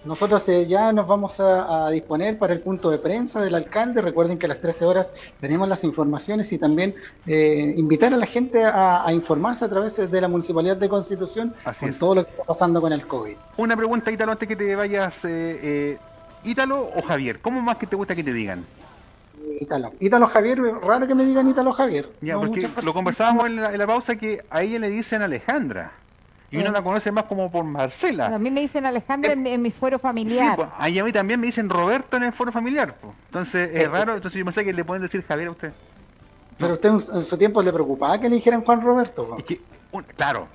Nosotros eh, ya nos vamos a, disponer para el punto de prensa del alcalde. Recuerden que a las 13 horas tenemos las informaciones y también eh, invitar a la gente a, informarse a través de la Municipalidad de Constitución con todo lo que está pasando con el COVID. Una pregunta, Ítalo, antes que te vayas. Eh, ¿Ítalo o Javier? ¿Cómo más que te gusta que te digan? Ítalo. Ítalo Javier, raro que me digan Ítalo Javier. Ya, porque lo conversábamos en la, en la pausa que a ella le dicen Alejandra. Y uno la conoce más como por Marcela. a mí me dicen Alejandra en, mi foro familiar. Sí, pues, a mí también me dicen Roberto en el foro familiar. Pues. Entonces es raro, entonces yo pensé que le pueden decir Javier a usted. Pero usted en su tiempo le preocupaba que le dijeran Juan Roberto. claro,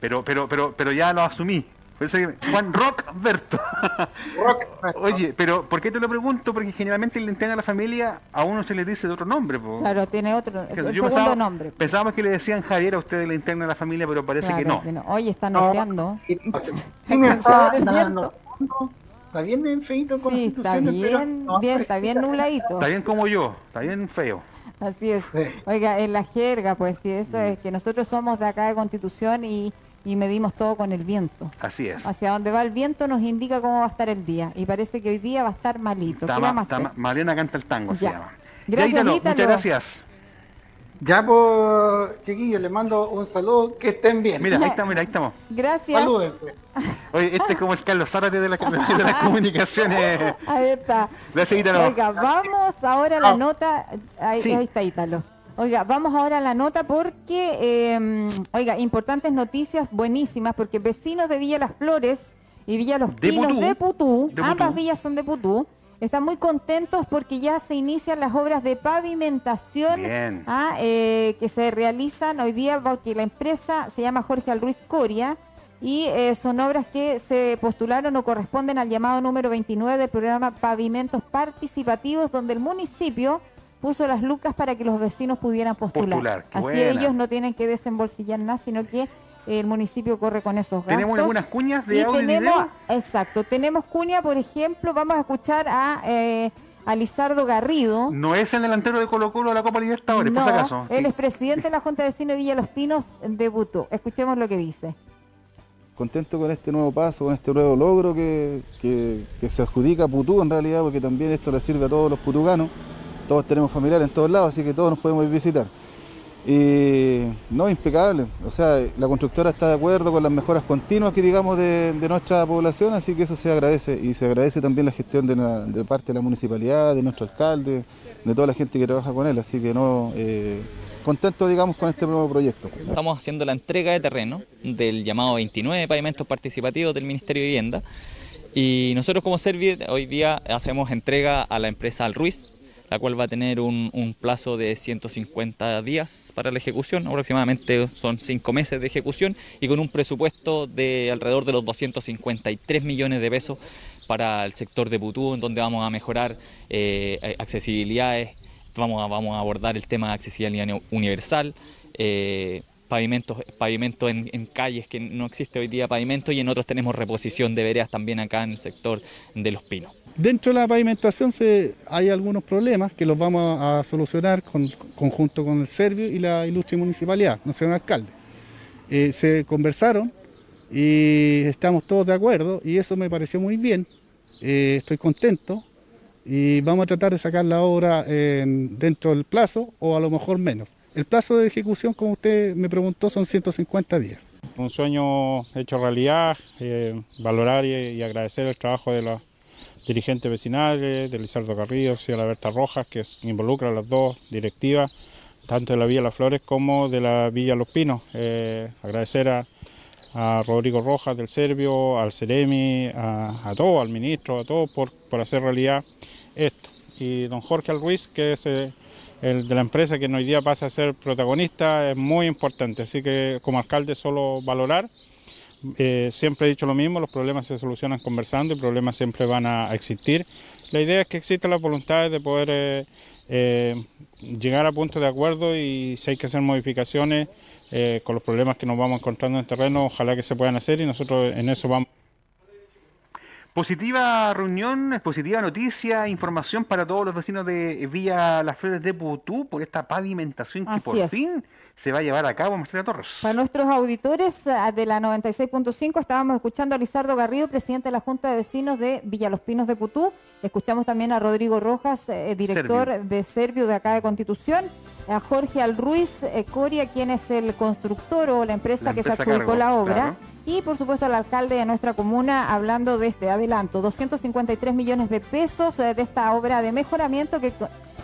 pero, pero, pero, pero ya lo asumí. Juan Rockberto. Oye, pero ¿por qué te lo pregunto? Porque generalmente le entrega a la familia a uno se le dice de otro nombre. Claro, tiene otro segundo nombre. Pensábamos que le decían Javier a ustedes le interna a la familia, pero parece que, no. Oye, están norteando. Sí, me está, está bien feito sí, está bien, bien está bien nubladito. Está bien como yo, está bien feo. Así es. Oiga, en la jerga, pues sí, eso es que nosotros somos de acá de Constitución y y medimos todo con el viento. Así es. Hacia donde va el viento nos indica cómo va a estar el día. Y parece que hoy día va a estar malito. Está Mariana canta el tango, se llama. Gracias, Muchas gracias. Ya, pues, chiquillos, les mando un saludo, que estén bien. Mira, ahí estamos, mira, ahí estamos. Gracias. Salúdense. Oye, este es como el Carlos Zárate de, la, de, las comunicaciones. Ahí está. Gracias, Ítalo. Oiga, vamos ahora a la nota. Ahí, ahí está Ítalo. Oiga, vamos ahora a la nota porque, em, oiga, importantes noticias buenísimas porque vecinos de Villa Las Flores y Villa Los Pinos de Putú, ambas villas son de Putú, están muy contentos porque ya se inician las obras de pavimentación ah, eh, que se realizan hoy día porque la empresa se llama Jorge Alruiz Coria y eh, son obras que se postularon o corresponden al llamado número 29 del programa Pavimentos Participativos donde el municipio puso las lucas para que los vecinos pudieran postular. Así ellos no tienen que desembolsillar nada, sino que el municipio corre con esos gastos. ¿Tenemos algunas cuñas de audio tenemos, Exacto, tenemos cuña, por ejemplo, vamos a escuchar a... Eh, Lizardo Garrido. No es el delantero de Colo Colo de la Copa Libertadores, por si acaso. Él es presidente de la Junta de Vecinos de Villa Los Pinos, debutó. Escuchemos lo que dice. Contento con este nuevo paso, con este nuevo logro que, que, que se adjudica a Putú en realidad, porque también esto le sirve a todos los putuganos todos tenemos familiares en todos lados, así que todos nos podemos visitar. Y no, impecable. O sea, la constructora está de acuerdo con las mejoras continuas que digamos de, nuestra población, así que eso se agradece. Y se agradece también la gestión de, parte de la municipalidad, de nuestro alcalde, de toda la gente que trabaja con él. Así que no, eh, contento digamos con este nuevo proyecto. Estamos haciendo la entrega de terreno del llamado 29 pavimentos participativos del Ministerio de Vivienda. Y nosotros como Servir hoy día hacemos entrega a la empresa Al Ruiz, la cual va a tener un, plazo de 150 días para la ejecución, aproximadamente son 5 meses de ejecución y con un presupuesto de alrededor de los 253 millones de pesos para el sector de Putú, en donde vamos a mejorar eh, accesibilidades, vamos a, vamos a abordar el tema de accesibilidad universal. Eh, pavimentos, pavimento en, calles que no existe hoy día pavimento y en otros tenemos reposición de veredas también acá en el sector de Los Pinos. Dentro de la pavimentación hay algunos problemas que los vamos a, solucionar con, conjunto con el Servio y la ilustre municipalidad, no un alcalde. Eh, se conversaron y estamos todos de acuerdo y eso me pareció muy bien. Eh, estoy contento y vamos a tratar de sacar la obra dentro del plazo o a lo mejor menos. El plazo de ejecución, como usted me preguntó, son 150 días. Un sueño hecho realidad, eh, valorar y, agradecer el trabajo de los dirigentes vecinales, de Lizardo Carrillo la Berta Rojas, que involucra a las dos directivas, tanto de la Villa Las Flores como de la Villa Los Pinos. Eh, agradecer a, Rodrigo Rojas del Servio, al Ceremi, a, a todos, al ministro, a todos por, por hacer realidad esto. Y don Jorge Alruiz, que es eh, el de la empresa que hoy día pasa a ser protagonista, es muy importante. Así que como alcalde solo valorar eh, siempre he dicho lo mismo, los problemas se solucionan conversando y problemas siempre van a, existir. La idea es que exista la voluntad de poder eh, eh, llegar a puntos de acuerdo y si hay que hacer modificaciones con los problemas que nos vamos encontrando en el terreno, ojalá que se puedan hacer y nosotros en eso vamos. Positiva reunión, positiva noticia, información para todos los vecinos de Villa Las Flores de Putú por esta pavimentación que por es. fin se va a llevar a cabo, Marcela Torres. Para nuestros auditores ah, de la 96.5 estábamos escuchando a Lizardo Garrido, presidente de la Junta de Vecinos de Villa Los Pinos de Putú. Escuchamos también a Rodrigo Rojas, eh, director Servio. de Servio de acá de Constitución. A Jorge Alruiz eh, Coria, quien es el constructor o la empresa La que se adjudicó la obra. claro. Y por supuesto al alcalde de nuestra comuna hablando de este adelanto, 253 millones de pesos eh, de esta obra de mejoramiento que,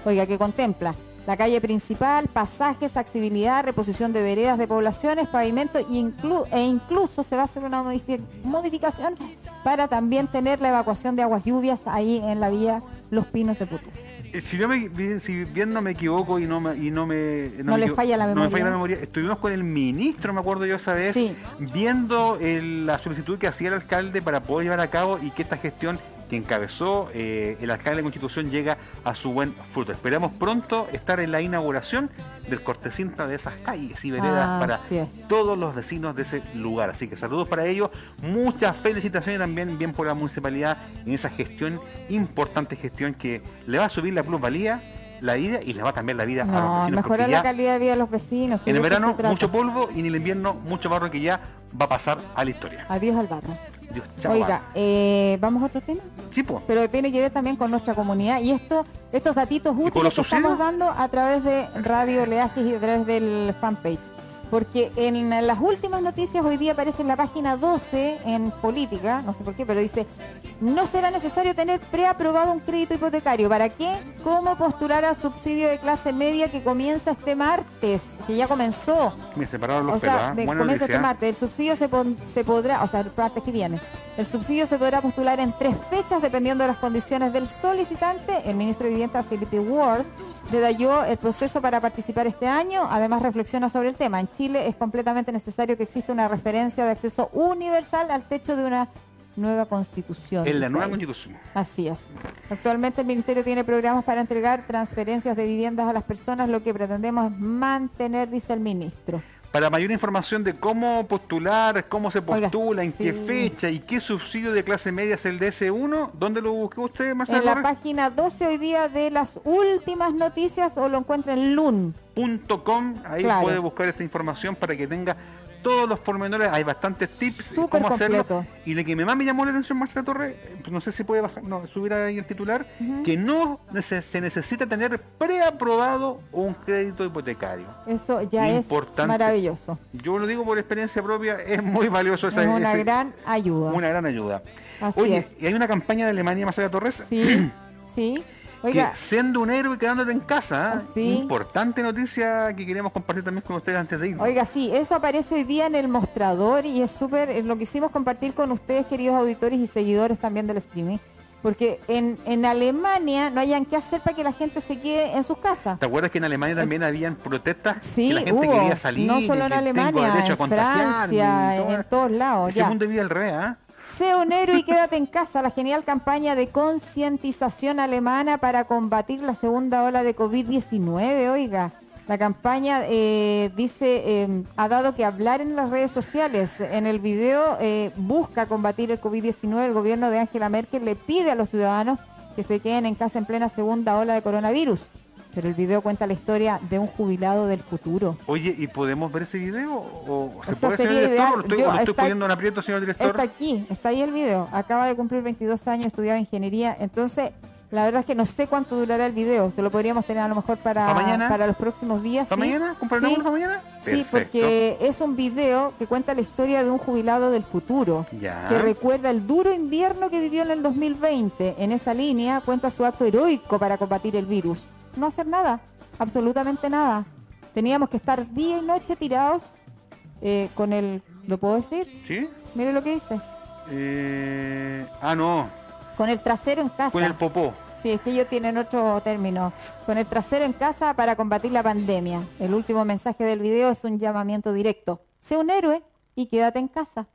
oiga, que contempla la calle principal, pasajes, accesibilidad, reposición de veredas de poblaciones, pavimento e, inclu- e incluso se va a hacer una modifi- modificación para también tener la evacuación de aguas lluvias ahí en la vía Los Pinos de Putú. Eh, Si, yo me, bien- si bien no me equivoco y no me, y no me, No le equivo- falla la no me memoria. falla la memoria, estuvimos con el ministro, me acuerdo yo esa vez, Sí. viendo el- la solicitud que hacía el alcalde para poder llevar a cabo y que esta gestión que encabezó eh, el alcalde de Constitución llega a su buen fruto. Esperamos pronto estar en la inauguración del cortecinta de esas calles y veredas para Así es. todos los vecinos de ese lugar. Así que saludos para ellos, muchas felicitaciones también bien por la municipalidad en esa gestión, importante gestión que le va a subir la plusvalía, la vida y le va a cambiar la vida a los No, vecinos. mejorar la calidad de vida de los vecinos. en el verano mucho polvo y en el invierno mucho barro que ya va a pasar a la historia. Adiós al barro. Dios, chao, Oiga, eh, ¿vamos a otro tema? Sí, po. pero tiene que ver también con nuestra comunidad y esto estos datitos útiles los que estamos dando a través de Radio Oleajes y a través del fanpage. Porque en las últimas noticias hoy día aparece en la página 12 en política, no sé por qué, pero dice, no será necesario tener preaprobado un crédito hipotecario. ¿Para qué? ¿Cómo postular al subsidio de clase media que comienza este martes? Que ya comenzó. Me separaron los O sea, ¿ah? de- Buena comienza este martes. El subsidio se, pon- se podrá, o sea, el martes que viene. El subsidio se podrá postular en tres fechas dependiendo de las condiciones del solicitante. El ministro de Vivienda, Felipe Ward, detalló el proceso para participar este año. Además, reflexiona sobre el tema. En Chile es completamente necesario que exista una referencia de acceso universal al techo de una nueva constitución. En la nueva constitución. Así es. Actualmente el Ministerio tiene programas para entregar transferencias de viviendas a las personas. Lo que pretendemos es mantener, dice el ministro. Para mayor información de cómo postular, cómo se Oiga, postula, en qué fecha y qué subsidio de clase media es el DS1, ¿dónde lo buscó usted, Marcelo? En la página 12 hoy día de las últimas noticias o lo encuentra en LUN. punto com, ahí Claro. puede buscar esta información para que tenga todos los pormenores, hay bastantes tips Súper cómo hacerlo. completo. Y lo que más me llamó la atención, Marcela Torres, eh, pues no sé si puede bajar, no, subir ahí el titular, que no nece- se necesita tener preaprobado un crédito hipotecario. Eso ya Importante. es maravilloso. Yo lo digo por experiencia propia, es muy valioso esa es una ese- gran ayuda. una gran ayuda. Así Oye, es. y hay una campaña de Alemania, Marcela Torres, Sí, sí. Oiga, que siendo un héroe y quedándote en casa, ¿eh? Sí. importante noticia que queremos compartir también con ustedes antes de irnos. Oiga, sí, eso aparece hoy día en el mostrador y es súper, eh, lo quisimos compartir con ustedes, queridos auditores y seguidores también del streaming, porque en, en Alemania no hayan qué hacer para que la gente se quede en sus casas. ¿Te acuerdas que en Alemania también habían protestas? Sí, que la gente hubo, quería salir. no solo en que Alemania, en contagiarme Francia, y todo. en todos lados. Ese ya. mundo vive al revés, ¿ah? Sé héroe y quédate en casa, la genial campaña de concientización alemana para combatir la segunda ola de COVID-19, oiga. La campaña eh, dice, eh, ha dado que hablar en las redes sociales. En el video eh, busca combatir el COVID-19. El gobierno de Angela Merkel le pide a los ciudadanos que se queden en casa en plena segunda ola de coronavirus. Pero el video cuenta la historia de un jubilado del futuro. Oye, ¿y podemos ver ese video? ¿O se O sea, puede, sería director? ideal. ¿O lo estoy, Yo- o lo estoy poniendo en aprieto, señor director? Está aquí, está ahí el video. Acaba de cumplir 22 años, estudiaba ingeniería. Entonces, la verdad es que no sé cuánto durará el video. Se lo podríamos tener a lo mejor para, ¿Pa mañana? para los próximos días. ¿Para ¿sí? mañana? ¿Compraremos Sí. para mañana? Sí, porque es un video que cuenta la historia de un jubilado del futuro. Ya. Que recuerda el duro invierno que vivió en el 2020. En esa línea cuenta su acto heroico para combatir el virus. No hacer nada, absolutamente nada. Teníamos que estar día y noche tirados eh, con el... ¿Lo puedo decir? ¿Sí? Mire lo que dice. Eh, ah, no. Con el trasero en casa. Con el popó. Sí, es que ellos tienen otro término. Con el trasero en casa para combatir la pandemia. El último mensaje del video es un llamamiento directo. Sé un héroe y quédate en casa.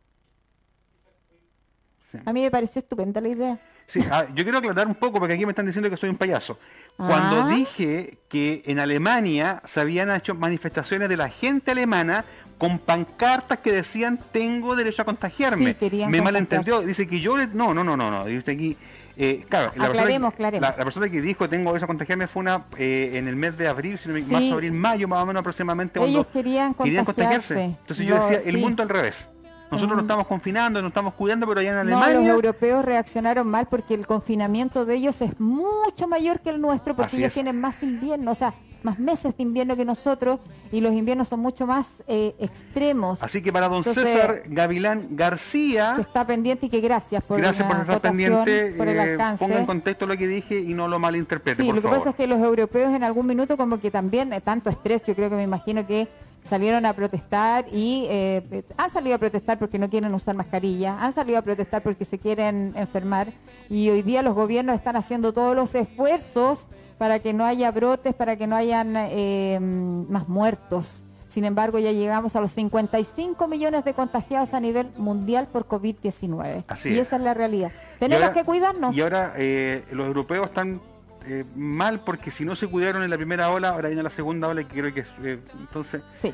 Sí. A mí me pareció estupenda la idea. Sí, ah, yo quiero aclarar un poco porque aquí me están diciendo que soy un payaso. Cuando Ah. dije que en Alemania se habían hecho manifestaciones de la gente alemana con pancartas que decían tengo derecho a contagiarme. Sí, Me contagiarse. malentendió, dice que yo le- no, no, no, no, no, dice aquí eh, claro, la persona, Aclaremos, que, aclaremos. la, la persona que dijo tengo derecho a contagiarme fue una eh, en el mes de abril, si no Sí. marzo, abril, mayo, más o menos aproximadamente Ellos cuando querían querían contagiarse. contagiarse. Entonces yo decía, el mundo al revés. Nosotros Mm. nos estamos confinando, nos estamos cuidando, pero allá en No, Alemania los europeos reaccionaron mal porque el confinamiento de ellos es mucho mayor que el nuestro porque Así ellos es. tienen más invierno, o sea, más meses de invierno que nosotros y los inviernos son mucho más eh, extremos. Así que para don Entonces, César Gavilán García, que está pendiente y que gracias por gracias por estar pendiente, por el eh, ponga en contexto lo que dije y no lo malinterprete, Sí, por lo que favor. pasa es que los europeos en algún minuto como que también, eh, tanto estrés, yo creo que me imagino que salieron a protestar y eh, eh, han salido a protestar porque no quieren usar mascarilla, han salido a protestar porque se quieren enfermar y hoy día los gobiernos están haciendo todos los esfuerzos para que no haya brotes, para que no hayan eh, más muertos. Sin embargo, ya llegamos a los 55 millones de contagiados a nivel mundial por COVID-19. Así Y es. esa es la realidad. Tenemos ahora- que cuidarnos. Y ahora eh, los europeos están eh, mal porque si no se cuidaron en la primera ola, ahora viene la segunda ola y creo que eh, entonces Sí.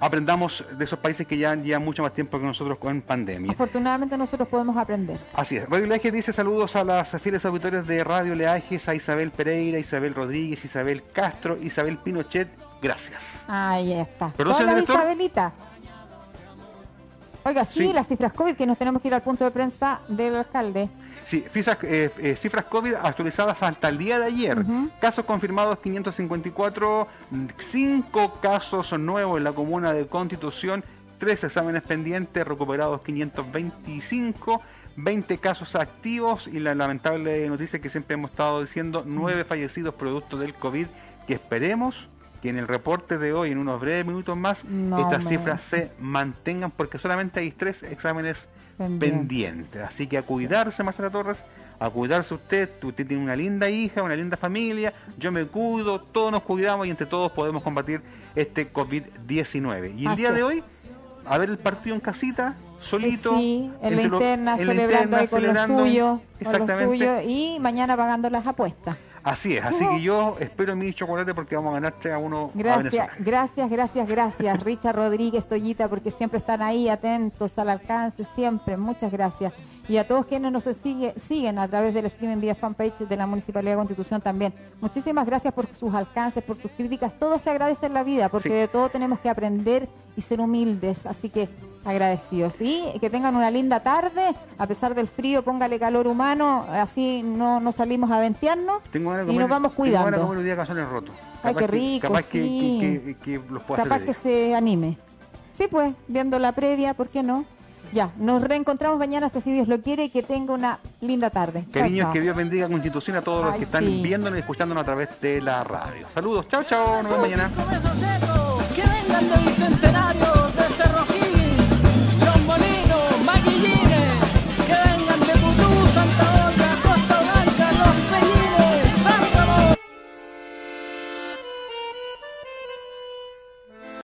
aprendamos de esos países que ya llevan mucho más tiempo que nosotros con pandemia. Afortunadamente nosotros podemos aprender. Así es. Radio Leajes dice saludos a las fieles auditores de Radio Leajes, a Isabel Pereira, Isabel Rodríguez, Isabel Castro, Isabel Pinochet. Gracias. Ahí está. Director. Isabelita. Oiga, sí, Sí. las cifras COVID que nos tenemos que ir al punto de prensa del alcalde. Sí, fisa- eh, eh, cifras COVID actualizadas hasta el día de ayer. Casos confirmados 554, 5 casos nuevos en la comuna de Constitución, 3 exámenes pendientes, recuperados 525, 20 casos activos y la lamentable noticia que siempre hemos estado diciendo, 9 fallecidos producto del COVID, que esperemos que en el reporte de hoy, en unos breves minutos más, No estas cifras se mantengan porque solamente hay 3 exámenes Pendiente. pendiente. Así que a cuidarse, Marcela Torres, a cuidarse usted. Usted tiene una linda hija, una linda familia. Yo me cuido, todos nos cuidamos y entre todos podemos combatir este COVID-19. Y el Así día de hoy, a ver el partido en casita, solito. Sí, en la entre los- interna, en celebrando interna, ahí con celebrando. lo suyo, con lo suyo y mañana pagando las apuestas. Así es, así que yo espero mi chocolate porque vamos a ganar 3 a 1 a Gracias, Venezuela. gracias, gracias, gracias. Richard Rodríguez, Toyita, porque siempre están ahí atentos al alcance, siempre. Muchas gracias. Y a todos quienes nos sigue- siguen a través del streaming vía fanpage de la Municipalidad de Constitución también. Muchísimas gracias por sus alcances, por sus críticas. Todo se agradece en la vida, porque Sí. de todo tenemos que aprender y ser humildes. Así que agradecidos. Y que tengan una linda tarde, a pesar del frío, póngale calor humano, así no, no salimos a ventearnos Tengo y nos vamos tengo cuidando. comer hoy día calzones rotos. Ay, Capaz qué que- rico, capaz que, sí. que- que- que los pueda Capaz hacer que se anime. Sí, pues, viendo la previa, ¿por qué no? Ya, nos reencontramos mañana, si así Dios lo quiere, y que tenga una linda tarde. Cariños, chao. que Dios bendiga a Constitución a todos los que están sí. viéndonos y escuchándonos a través de la radio. Saludos, chao, chao, nos vemos mañana.